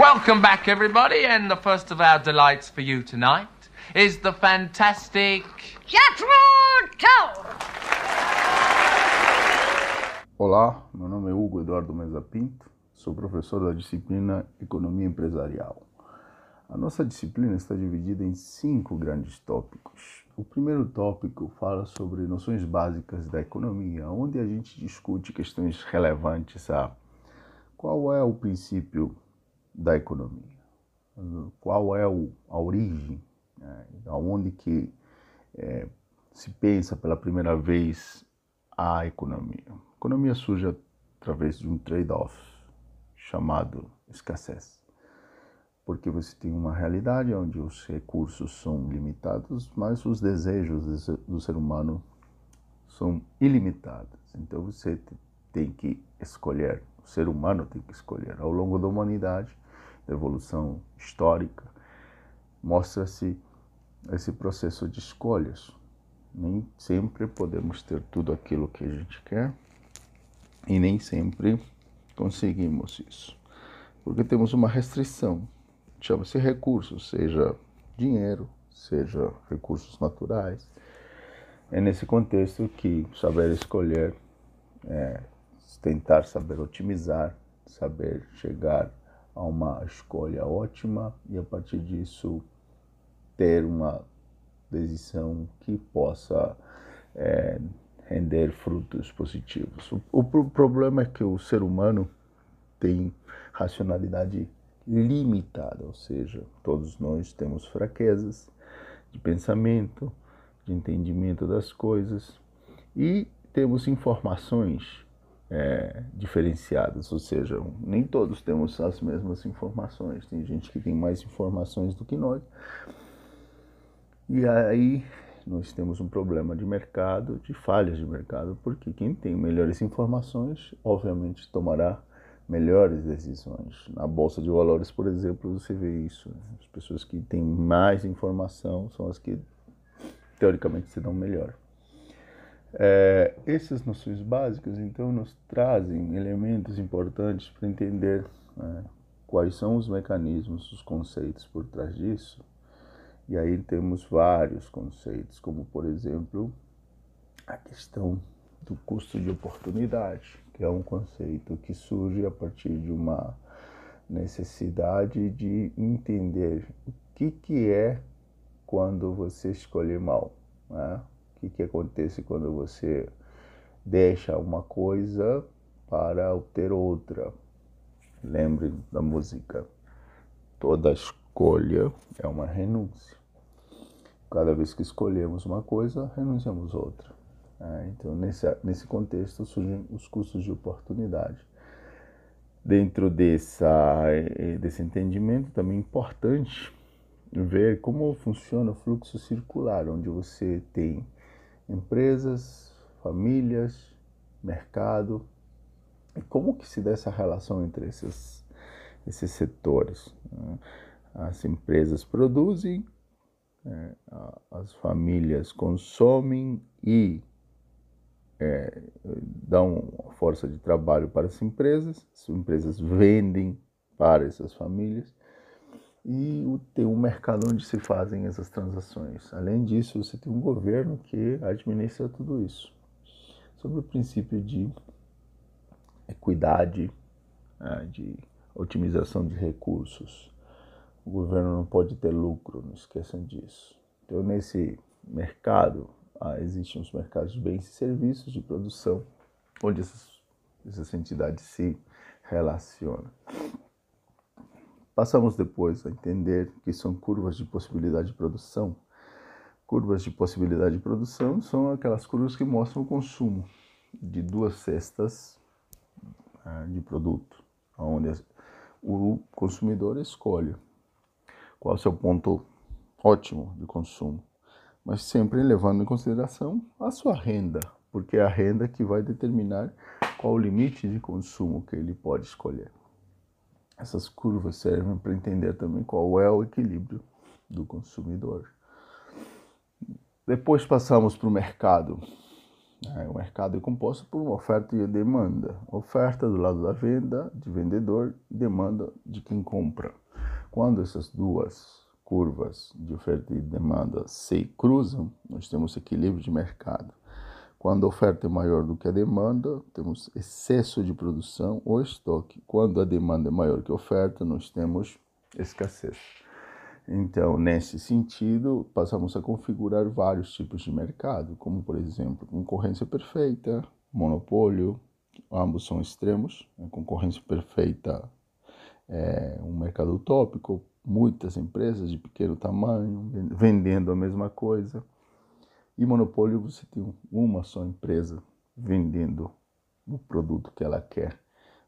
Welcome back, everybody, and the first of our delights for you tonight is the fantastic. Jethro Tull! Olá, meu nome é Hugo Eduardo Mesa Pinto, sou professor da disciplina Economia Empresarial. A nossa disciplina está dividida em cinco grandes tópicos. O primeiro tópico fala sobre noções básicas da economia, onde a gente discute questões relevantes a qual é o princípio da economia, qual é o, a origem, né, aonde que é, se pensa pela primeira vez a economia. A economia surge através de um trade-off chamado escassez, porque você tem uma realidade onde os recursos são limitados, mas os desejos do ser humano são ilimitados. Então você tem que escolher, o ser humano tem que escolher ao longo da humanidade da evolução histórica, mostra-se esse processo de escolhas. Nem sempre podemos ter tudo aquilo que a gente quer e nem sempre conseguimos isso, porque temos uma restrição, chama-se recursos, seja dinheiro, seja recursos naturais. É nesse contexto que saber escolher é tentar saber otimizar, saber chegar a uma escolha ótima e a partir disso ter uma decisão que possa é, render frutos positivos. O, o, problema é que o ser humano tem racionalidade limitada, ou seja, todos nós temos fraquezas de pensamento, de entendimento das coisas e temos informações é, diferenciadas, ou seja, nem todos temos as mesmas informações. Tem gente que tem mais informações do que nós. E aí nós temos um problema de mercado, de falhas de mercado, porque quem tem melhores informações, obviamente, tomará melhores decisões. Na bolsa de valores, por exemplo, você vê isso. As pessoas que têm mais informação são as que teoricamente se dão melhor. É, essas noções básicas, então, nos trazem elementos importantes para entender né, quais são os mecanismos, os conceitos por trás disso. E aí temos vários conceitos, como, por exemplo, a questão do custo de oportunidade, que é um conceito que surge a partir de uma necessidade de entender o que, que é quando você escolhe mal. Né? Que, que acontece quando você deixa uma coisa para obter outra. Lembre da música. Toda escolha é uma renúncia. Cada vez que escolhemos uma coisa, renunciamos outra. É, então, nesse, nesse contexto, surgem os custos de oportunidade. Dentro dessa, eh, desse entendimento, também é importante ver como funciona o fluxo circular, onde você tem empresas, famílias, mercado. E como que se dá essa relação entre esses, esses setores? Né? As empresas produzem, é, as famílias consomem e é, dão força de trabalho para as empresas, as empresas vendem para essas famílias e tem um mercado onde se fazem essas transações. Além disso, você tem um governo que administra tudo isso. Sobre o princípio de equidade, né, de otimização de recursos, o governo não pode ter lucro, não esqueçam disso. Então, nesse mercado, ah, existem os mercados de bens e serviços de produção, onde essas, essas entidades se relacionam. Passamos depois a entender que são curvas de possibilidade de produção. Curvas de possibilidade de produção são aquelas curvas que mostram o consumo de duas cestas né, de produto, onde o consumidor escolhe qual é o seu ponto ótimo de consumo, mas sempre levando em consideração a sua renda, porque é a renda que vai determinar qual o limite de consumo que ele pode escolher. Essas curvas servem para entender também qual é o equilíbrio do consumidor. Depois passamos para o mercado É, o mercado é composto por uma oferta e demanda. Oferta do lado da venda, de vendedor, e demanda de quem compra. Quando essas duas curvas de oferta e demanda se cruzam, nós temos equilíbrio de mercado. Quando a oferta é maior do que a demanda, temos excesso de produção ou estoque. Quando a demanda é maior que a oferta, nós temos escassez. Então, nesse sentido, passamos a configurar vários tipos de mercado, como, por exemplo, concorrência perfeita, monopólio, ambos são extremos. A concorrência perfeita é um mercado utópico, muitas empresas de pequeno tamanho vendendo a mesma coisa. E monopólio, você tem uma só empresa vendendo o produto que ela quer,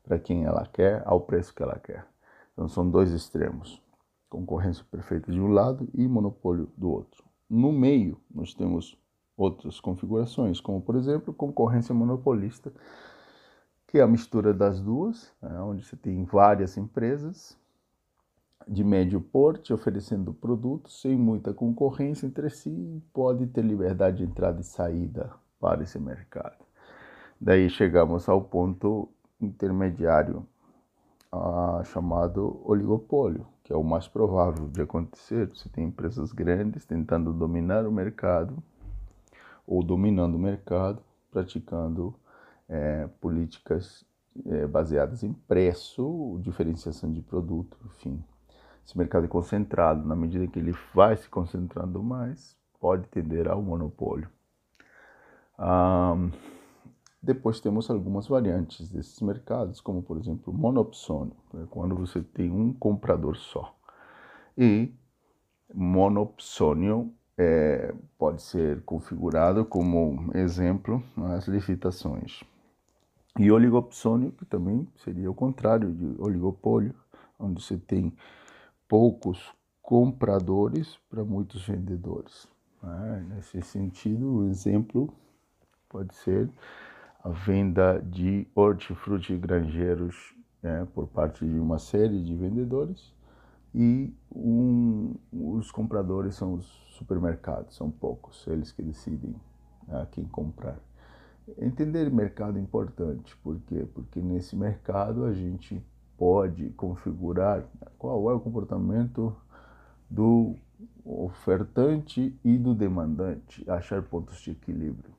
para quem ela quer, ao preço que ela quer. Então são dois extremos: concorrência perfeita de um lado e monopólio do outro. No meio, nós temos outras configurações, como por exemplo, concorrência monopolista, que é a mistura das duas, né, onde você tem várias empresas de médio porte, oferecendo produtos sem muita concorrência entre si, pode ter liberdade de entrada e saída para esse mercado. Daí chegamos ao ponto intermediário ah, chamado oligopólio, que é o mais provável de acontecer. Você tem empresas grandes tentando dominar o mercado ou dominando o mercado, praticando é, políticas é, baseadas em preço, diferenciação de produto, enfim, esse mercado é concentrado, na medida que ele vai se concentrando mais, pode tender ao monopólio. depois temos algumas variantes desses mercados, como por exemplo monopsônio, né, quando você tem um comprador só. E monopsônio é, pode ser configurado como exemplo nas licitações. E oligopsônio, que também seria o contrário de oligopólio, onde você tem poucos compradores para muitos vendedores. Né? Nesse sentido, o exemplo pode ser a venda de hortifruti granjeiros né, por parte de uma série de vendedores e um, os compradores são os supermercados, são poucos, eles que decidem né, quem comprar. Entender mercado é importante, por quê? Porque nesse mercado a gente pode configurar qual é o comportamento do ofertante e do demandante, achar pontos de equilíbrio.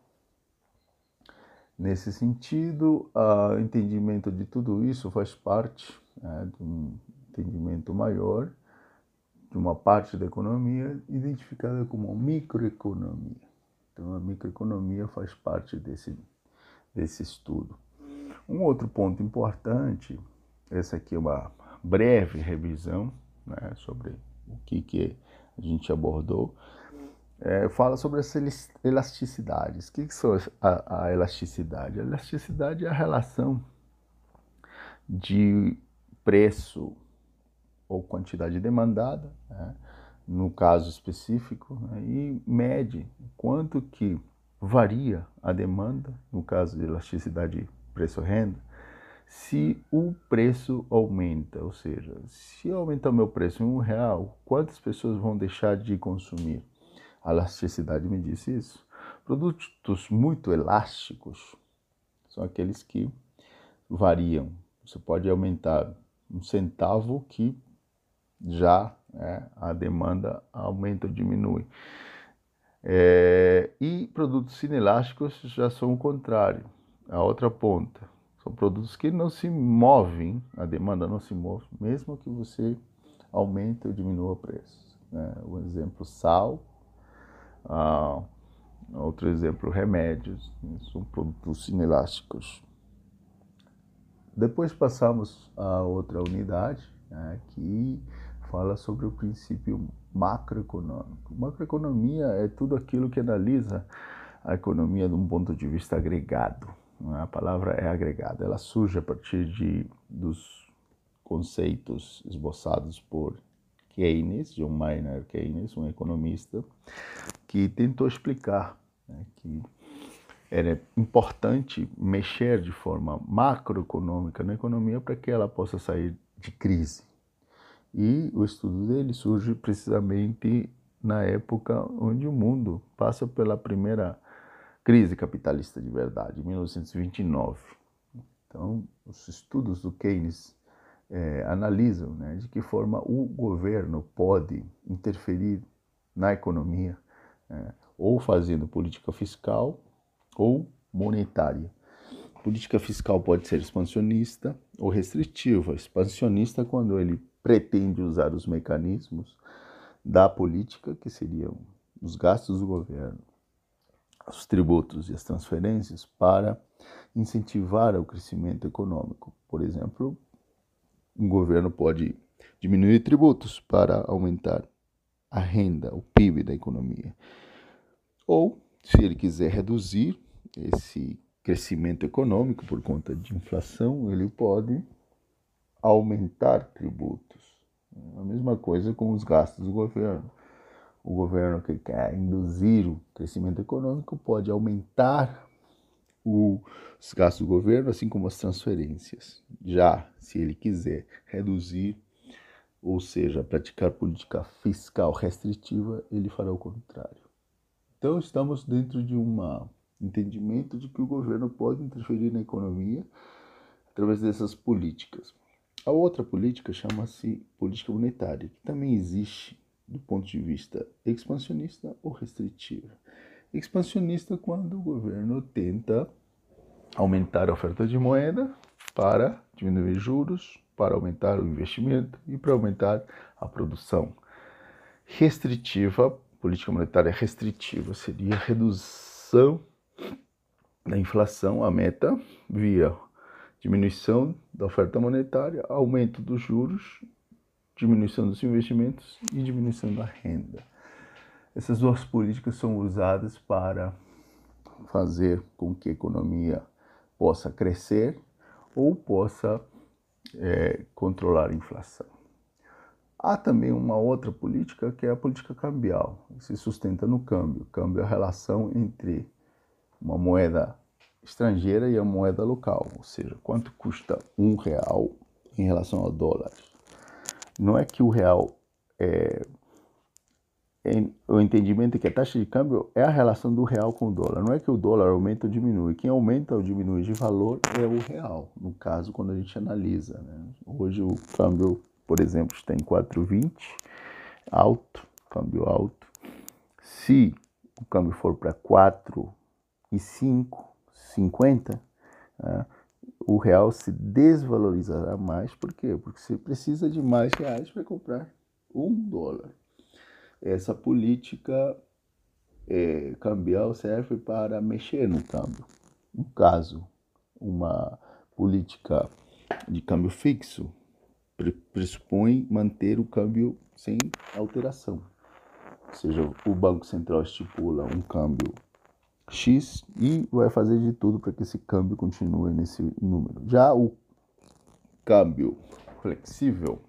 Nesse sentido, o entendimento de tudo isso faz parte né, de um entendimento maior de uma parte da economia identificada como microeconomia. Então, a microeconomia faz parte desse, desse estudo. Um outro ponto importante essa aqui é uma breve revisão né, sobre o que, que a gente abordou. É, fala sobre as elasticidades. O que, que são a, a elasticidade? A elasticidade é a relação de preço ou quantidade demandada, né, no caso específico, né, e mede quanto que varia a demanda, no caso de elasticidade preço-renda, se o preço aumenta, ou seja, se aumentar o meu preço em um real, quantas pessoas vão deixar de consumir? A elasticidade me disse isso. Produtos muito elásticos são aqueles que variam. Você pode aumentar um centavo que já é, a demanda aumenta ou diminui. É, e produtos inelásticos já são o contrário, a outra ponta. São produtos que não se movem, a demanda não se move, mesmo que você aumente ou diminua o preço. Né? Um exemplo, sal. Ah, outro exemplo, remédios. São produtos inelásticos. Depois passamos a outra unidade, né, que fala sobre o princípio macroeconômico. Macroeconomia é tudo aquilo que analisa a economia de um ponto de vista agregado. A palavra é agregada, ela surge a partir de, dos conceitos esboçados por Keynes, John Maynard Keynes, um economista, que tentou explicar né, que era importante mexer de forma macroeconômica na economia para que ela possa sair de crise. E o estudo dele surge precisamente na época onde o mundo passa pela primeira crise capitalista de verdade, em 1929. Então, os estudos do Keynes é, analisam né, de que forma o governo pode interferir na economia, é, ou fazendo política fiscal ou monetária. Política fiscal pode ser expansionista ou restritiva. Expansionista quando ele pretende usar os mecanismos da política, que seriam os gastos do governo, os tributos e as transferências, para incentivar o crescimento econômico. Por exemplo, um governo pode diminuir tributos para aumentar a renda, o PIB da economia. Ou, se ele quiser reduzir esse crescimento econômico por conta de inflação, ele pode aumentar tributos. A mesma coisa com os gastos do governo. O governo que quer induzir o crescimento econômico pode aumentar os gastos do governo, assim como as transferências. Já se ele quiser reduzir, ou seja, praticar política fiscal restritiva, ele fará o contrário. Então estamos dentro de um entendimento de que o governo pode interferir na economia através dessas políticas. A outra política chama-se política monetária, que também existe do ponto de vista expansionista ou restritiva. Expansionista quando o governo tenta aumentar a oferta de moeda para diminuir juros, para aumentar o investimento e para aumentar a produção. Restritiva, política monetária restritiva seria redução da inflação, a meta via diminuição da oferta monetária, aumento dos juros, diminuição dos investimentos e diminuição da renda. Essas duas políticas são usadas para fazer com que a economia possa crescer ou possa é, controlar a inflação. Há também uma outra política que é a política cambial, que se sustenta no câmbio. Câmbio é a relação entre uma moeda estrangeira e a moeda local, ou seja, quanto custa um real em relação ao dólar. Não é que o real é, é, o entendimento é que a taxa de câmbio é a relação do real com o dólar. Não é que o dólar aumenta ou diminui. Quem aumenta ou diminui de valor é o real, no caso, quando a gente analisa. Né? Hoje o câmbio, por exemplo, está em 4,20, alto, câmbio alto. Se o câmbio for para 4,5, 50, né, o real se desvalorizará mais. Por quê? Porque você precisa de mais reais para comprar um dólar. Essa política é, cambial serve para mexer no câmbio. No caso, uma política de câmbio fixo pressupõe manter o câmbio sem alteração. Ou seja, o Banco Central estipula um câmbio X e vai fazer de tudo para que esse câmbio continue nesse número. Já o câmbio flexível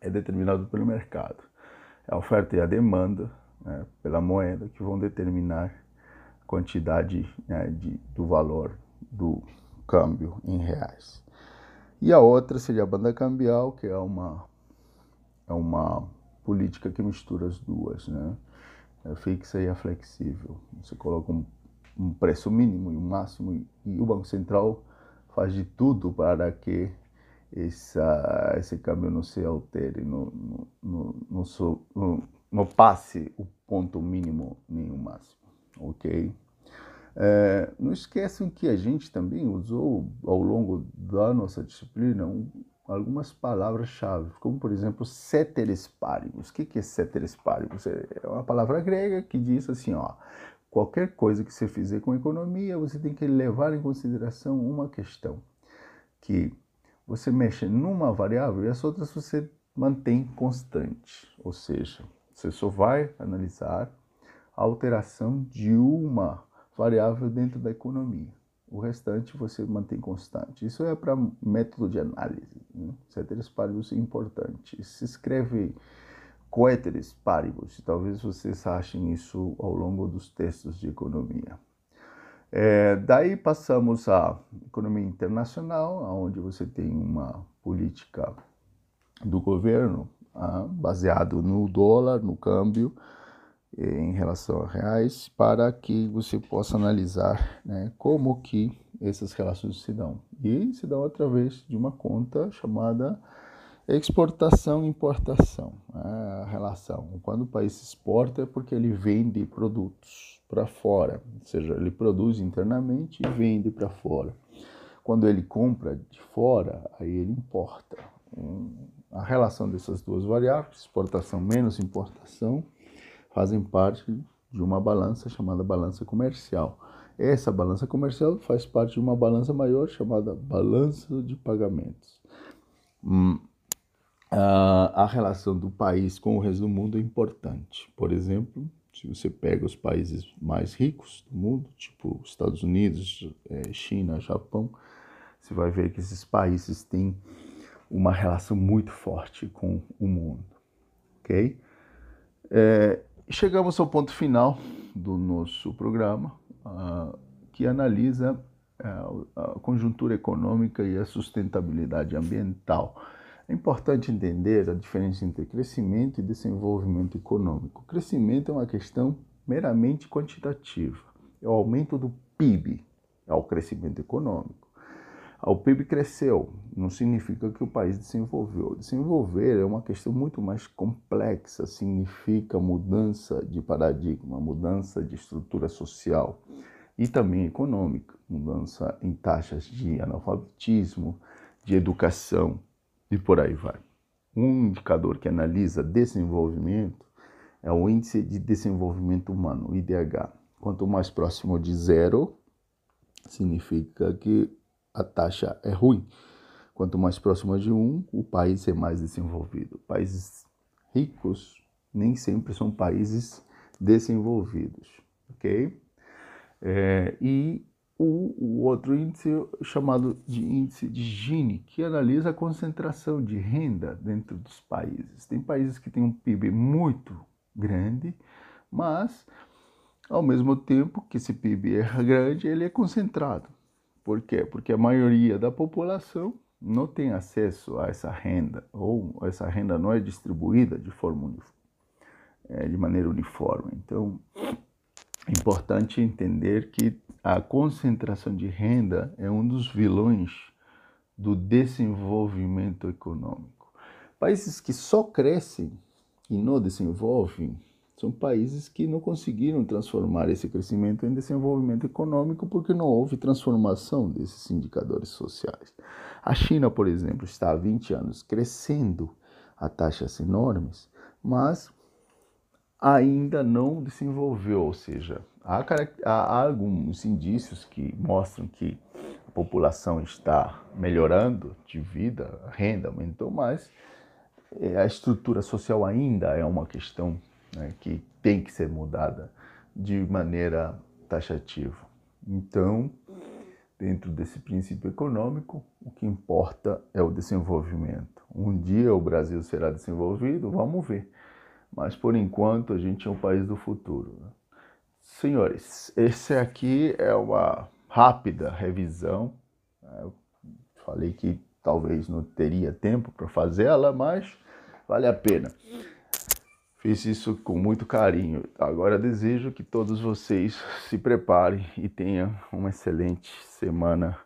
é determinado pelo mercado. É a oferta e a demanda né, pela moeda que vão determinar a quantidade né, de, do valor do câmbio em reais. E a outra seria a banda cambial, que é uma, é uma política que mistura as duas, né? Fixa e a flexível. Você coloca um, um preço mínimo e um máximo e, e, o Banco Central faz de tudo para que essa, esse câmbio não se altere, não, não, não, não, não passe o ponto mínimo nem o máximo, ok? É, não esqueçam que a gente também usou ao longo da nossa disciplina um, algumas palavras-chave, como por exemplo ceteris paribus. O que é ceteris paribus? É, é uma palavra grega que diz assim, ó, qualquer coisa que você fizer com economia, você tem que levar em consideração uma questão, que você mexe numa variável e as outras você mantém constante, ou seja, você só vai analisar a alteração de uma variável dentro da economia. O restante você mantém constante. Isso é para método de análise. Né? Ceteris paribus é importante. Se escreve coeteris paribus. Talvez vocês achem isso ao longo dos textos de economia. É, daí passamos à economia internacional, onde você tem uma política do governo ah, baseado no dólar, no câmbio, em relação a reais para que você possa analisar né, como que essas relações se dão. E se dão através de uma conta chamada exportação e importação. Né, a relação. Quando o país exporta é porque ele vende produtos para fora, ou seja, ele produz internamente e vende para fora. Quando ele compra de fora, aí ele importa. A relação dessas duas variáveis, exportação menos importação, fazem parte de uma balança chamada balança comercial. Essa balança comercial faz parte de uma balança maior chamada balança de pagamentos. Hum, a, relação do país com o resto do mundo é importante. Por exemplo, se você pega os países mais ricos do mundo, tipo Estados Unidos, é, China, Japão, você vai ver que esses países têm uma relação muito forte com o mundo, ok? É, chegamos ao ponto final do nosso programa, uh, que analisa uh, a conjuntura econômica e a sustentabilidade ambiental. É importante entender a diferença entre crescimento e desenvolvimento econômico. crescimento é uma questão meramente quantitativa, é o aumento do PIB, é o crescimento econômico. O PIB cresceu, não significa que o país desenvolveu. Desenvolver é uma questão muito mais complexa, significa mudança de paradigma, mudança de estrutura social e também econômica, mudança em taxas de analfabetismo, de educação e por aí vai. Um indicador que analisa desenvolvimento é o Índice de Desenvolvimento Humano, IDH. Quanto mais próximo de zero, significa que a taxa é ruim. Quanto mais próxima de um, o país é mais desenvolvido. Países ricos nem sempre são países desenvolvidos, ok? É, e o, o, outro índice chamado de índice de Gini, que analisa a concentração de renda dentro dos países. Tem países que têm um PIB muito grande, mas ao mesmo tempo que esse PIB é grande, ele é concentrado. Por quê? Porque a maioria da população não tem acesso a essa renda, ou essa renda não é distribuída de forma é, de maneira uniforme. Então, é importante entender que a concentração de renda é um dos vilões do desenvolvimento econômico. Países que só crescem e não desenvolvem são países que não conseguiram transformar esse crescimento em desenvolvimento econômico porque não houve transformação desses indicadores sociais. A China, por exemplo, está há 20 anos crescendo a taxas enormes, mas ainda não desenvolveu, ou seja, há, há alguns indícios que mostram que a população está melhorando de vida, a renda aumentou, mas eh, a estrutura social ainda é uma questão né, que tem que ser mudada de maneira taxativa. Então, dentro desse princípio econômico, o que importa é o desenvolvimento. Um dia o Brasil será desenvolvido, vamos ver. Mas por enquanto a gente é um país do futuro. Né? Senhores, esse aqui é uma rápida revisão. Né? Eu falei que talvez não teria tempo para fazê-la, mas vale a pena. Fiz isso com muito carinho. Agora desejo que todos vocês se preparem e tenham uma excelente semana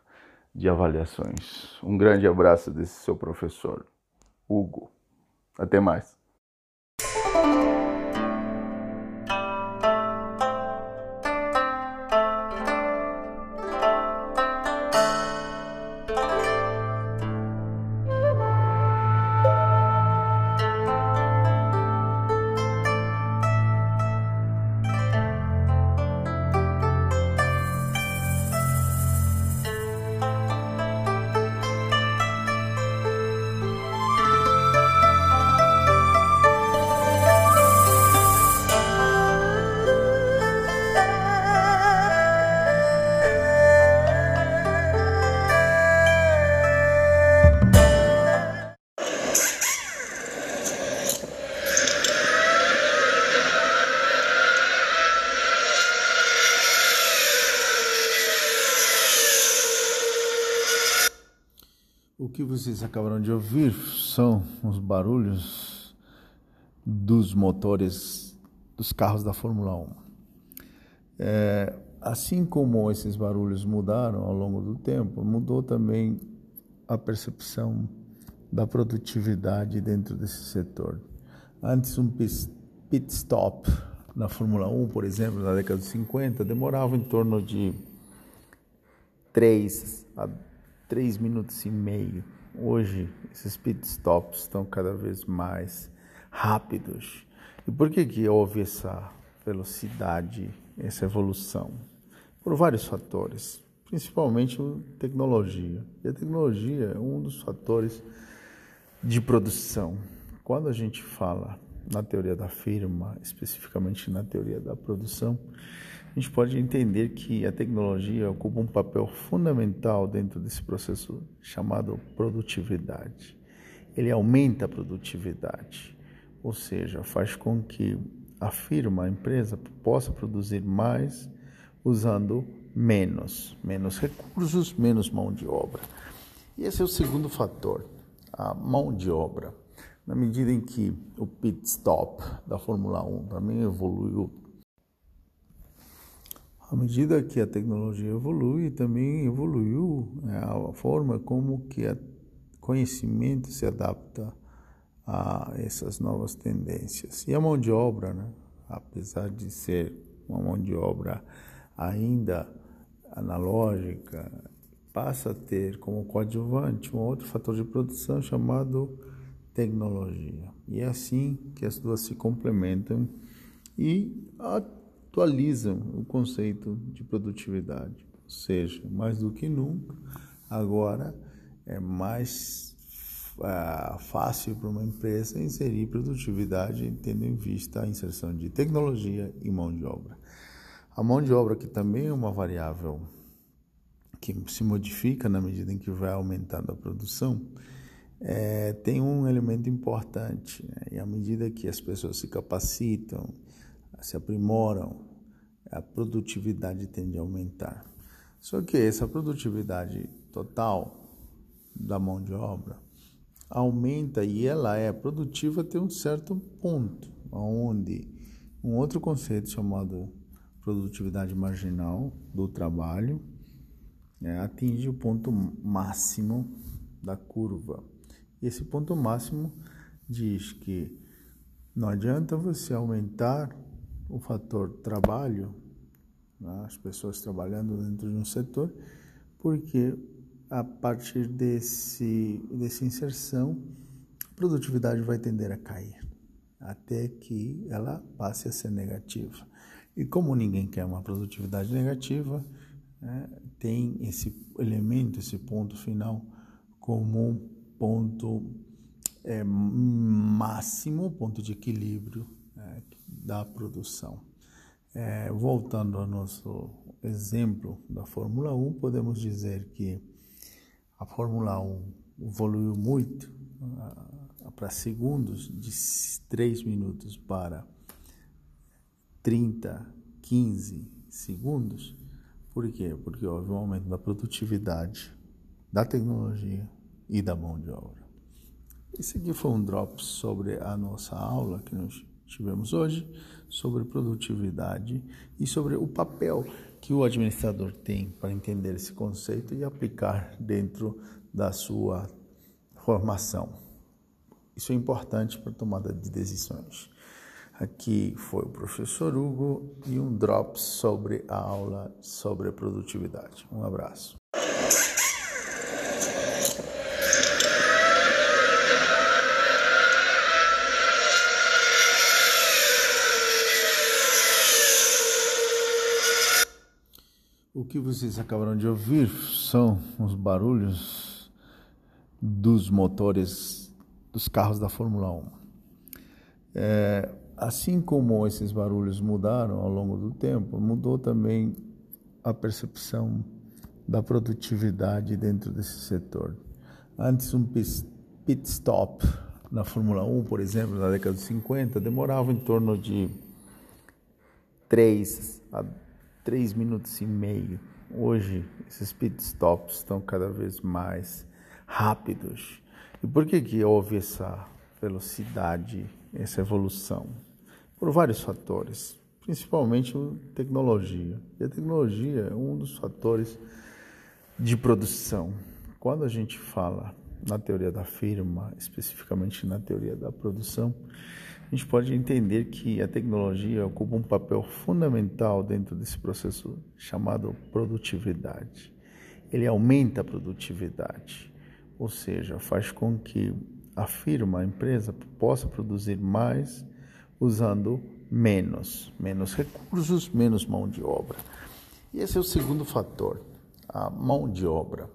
de avaliações. Um grande abraço desse seu professor, Hugo. Até mais. Que vocês acabaram de ouvir são os barulhos dos motores dos carros da Fórmula 1. É, assim como esses barulhos mudaram ao longo do tempo, mudou também a percepção da produtividade dentro desse setor. Antes, um pit stop na Fórmula 1, por exemplo, na década de 50, demorava em torno de 3 a 3 minutos e meio. Hoje, esses pit stops estão cada vez mais rápidos. E por que, que houve essa velocidade, essa evolução? Por vários fatores, principalmente tecnologia. E a tecnologia é um dos fatores de produção. Quando a gente fala na teoria da firma, especificamente na teoria da produção, a gente pode entender que a tecnologia ocupa um papel fundamental dentro desse processo chamado produtividade. Ele aumenta a produtividade, ou seja, faz com que a firma, a empresa, possa produzir mais usando menos, menos recursos, menos mão de obra. E esse é o segundo fator a mão de obra. Na medida em que o pit stop da Fórmula 1 também evoluiu, à medida que a tecnologia evolui, também evoluiu né, a forma como que o conhecimento se adapta a essas novas tendências. E a mão de obra, né, apesar de ser uma mão de obra ainda analógica, passa a ter como coadjuvante um outro fator de produção chamado tecnologia. E é assim que as duas se complementam e atualizam o conceito de produtividade. Ou seja, mais do que nunca, agora é mais uh, fácil para uma empresa inserir produtividade tendo em vista a inserção de tecnologia e mão de obra. A mão de obra, que também é uma variável que se modifica na medida em que vai aumentando a produção, é, tem um elemento importante. Né? E à medida que as pessoas se capacitam, se aprimoram, a produtividade tende a aumentar. Só que essa produtividade total da mão de obra aumenta e ela é produtiva até um certo ponto, onde um outro conceito chamado produtividade marginal do trabalho é, atinge o ponto máximo da curva. E esse ponto máximo diz que não adianta você aumentar o fator trabalho, né, as pessoas trabalhando dentro de um setor, porque a partir desse, dessa inserção, a produtividade vai tender a cair, até que ela passe a ser negativa. E como ninguém quer uma produtividade negativa, né, tem esse elemento, esse ponto final como um ponto é, máximo, ponto de equilíbrio é, da produção. É, voltando ao nosso exemplo da Fórmula 1, podemos dizer que a Fórmula 1 evoluiu muito uh, para segundos, de 3 minutos para 30, 15 segundos, por quê? Porque houve um aumento da produtividade, da tecnologia e da mão de obra. Esse aqui foi um drop sobre a nossa aula que nós tivemos hoje, sobre produtividade e sobre o papel que o administrador tem para entender esse conceito e aplicar dentro da sua formação. Isso é importante para a tomada de decisões. Aqui foi o professor Hugo e um drop sobre a aula sobre a produtividade. Um abraço. Que vocês acabaram de ouvir são os barulhos dos motores dos carros da Fórmula 1. É, assim como esses barulhos mudaram ao longo do tempo, mudou também a percepção da produtividade dentro desse setor. Antes, um pit stop na Fórmula 1, por exemplo, na década de 50, demorava em torno de 3 a 3 minutos e meio. Hoje, esses pit stops estão cada vez mais rápidos. E por que, que houve essa velocidade, essa evolução? por vários fatores, principalmente tecnologia. E a tecnologia é um dos fatores de produção. Quando a gente fala na teoria da firma, especificamente na teoria da produção, a gente pode entender que a tecnologia ocupa um papel fundamental dentro desse processo chamado produtividade. Ele aumenta a produtividade, ou seja, faz com que a firma, a empresa, possa produzir mais usando menos, menos recursos, menos mão de obra. E esse é o segundo fator, a mão de obra.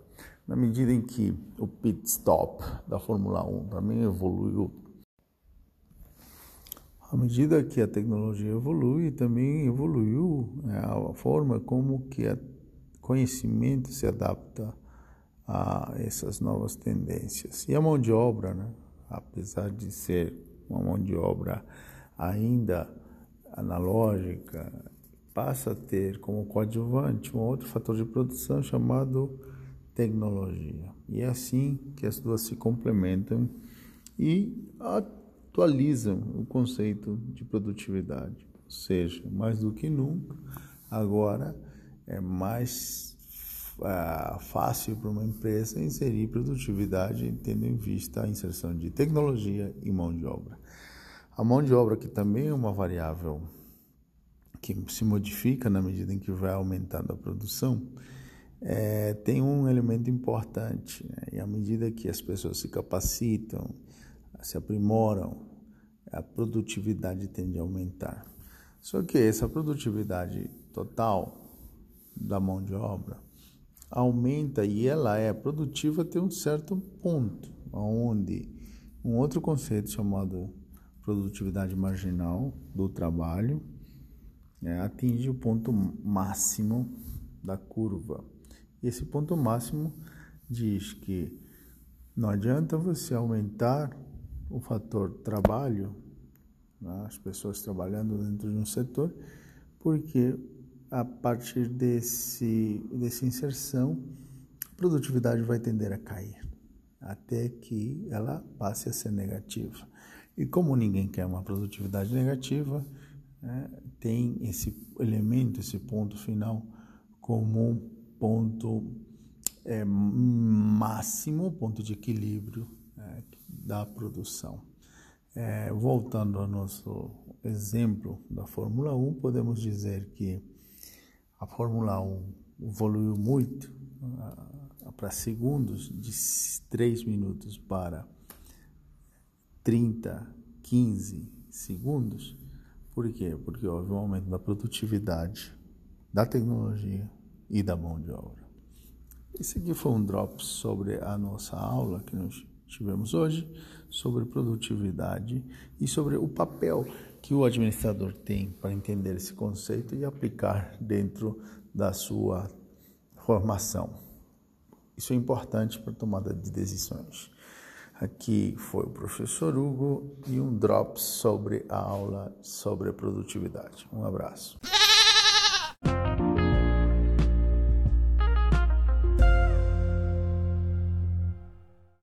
Na medida em que o pit stop da Fórmula 1 também evoluiu, à medida que a tecnologia evolui, também evoluiu né, a forma como que o conhecimento se adapta a essas novas tendências. E a mão de obra, né, apesar de ser uma mão de obra ainda analógica, passa a ter como coadjuvante um outro fator de produção chamado tecnologia. E é assim que as duas se complementam e atualizam o conceito de produtividade. Ou seja, mais do que nunca, agora é mais uh, fácil para uma empresa inserir produtividade tendo em vista a inserção de tecnologia e mão de obra. A mão de obra, que também é uma variável que se modifica na medida em que vai aumentando a produção, é, tem um elemento importante. Né? E à medida que as pessoas se capacitam, se aprimoram, a produtividade tende a aumentar. Só que essa produtividade total da mão de obra aumenta e ela é produtiva até um certo ponto, onde um outro conceito chamado produtividade marginal do trabalho, é, atinge o ponto máximo da curva. Esse ponto máximo diz que não adianta você aumentar o fator trabalho, né, as pessoas trabalhando dentro de um setor, porque a partir desse, dessa inserção, a produtividade vai tender a cair, até que ela passe a ser negativa. E como ninguém quer uma produtividade negativa, né, tem esse elemento, esse ponto final como um ponto é, máximo, ponto de equilíbrio da produção. É, voltando ao nosso exemplo da Fórmula 1, podemos dizer que a Fórmula 1 evoluiu muito uh, para segundos, de 3 minutos para 30, 15 segundos. Por quê? Porque houve um aumento da produtividade, da tecnologia e da mão de obra. Esse aqui foi um drop sobre a nossa aula que nós tivemos hoje, sobre produtividade e sobre o papel que o administrador tem para entender esse conceito e aplicar dentro da sua formação. Isso é importante para a tomada de decisões. Aqui foi o professor Hugo e um drop sobre a aula sobre produtividade. Um abraço.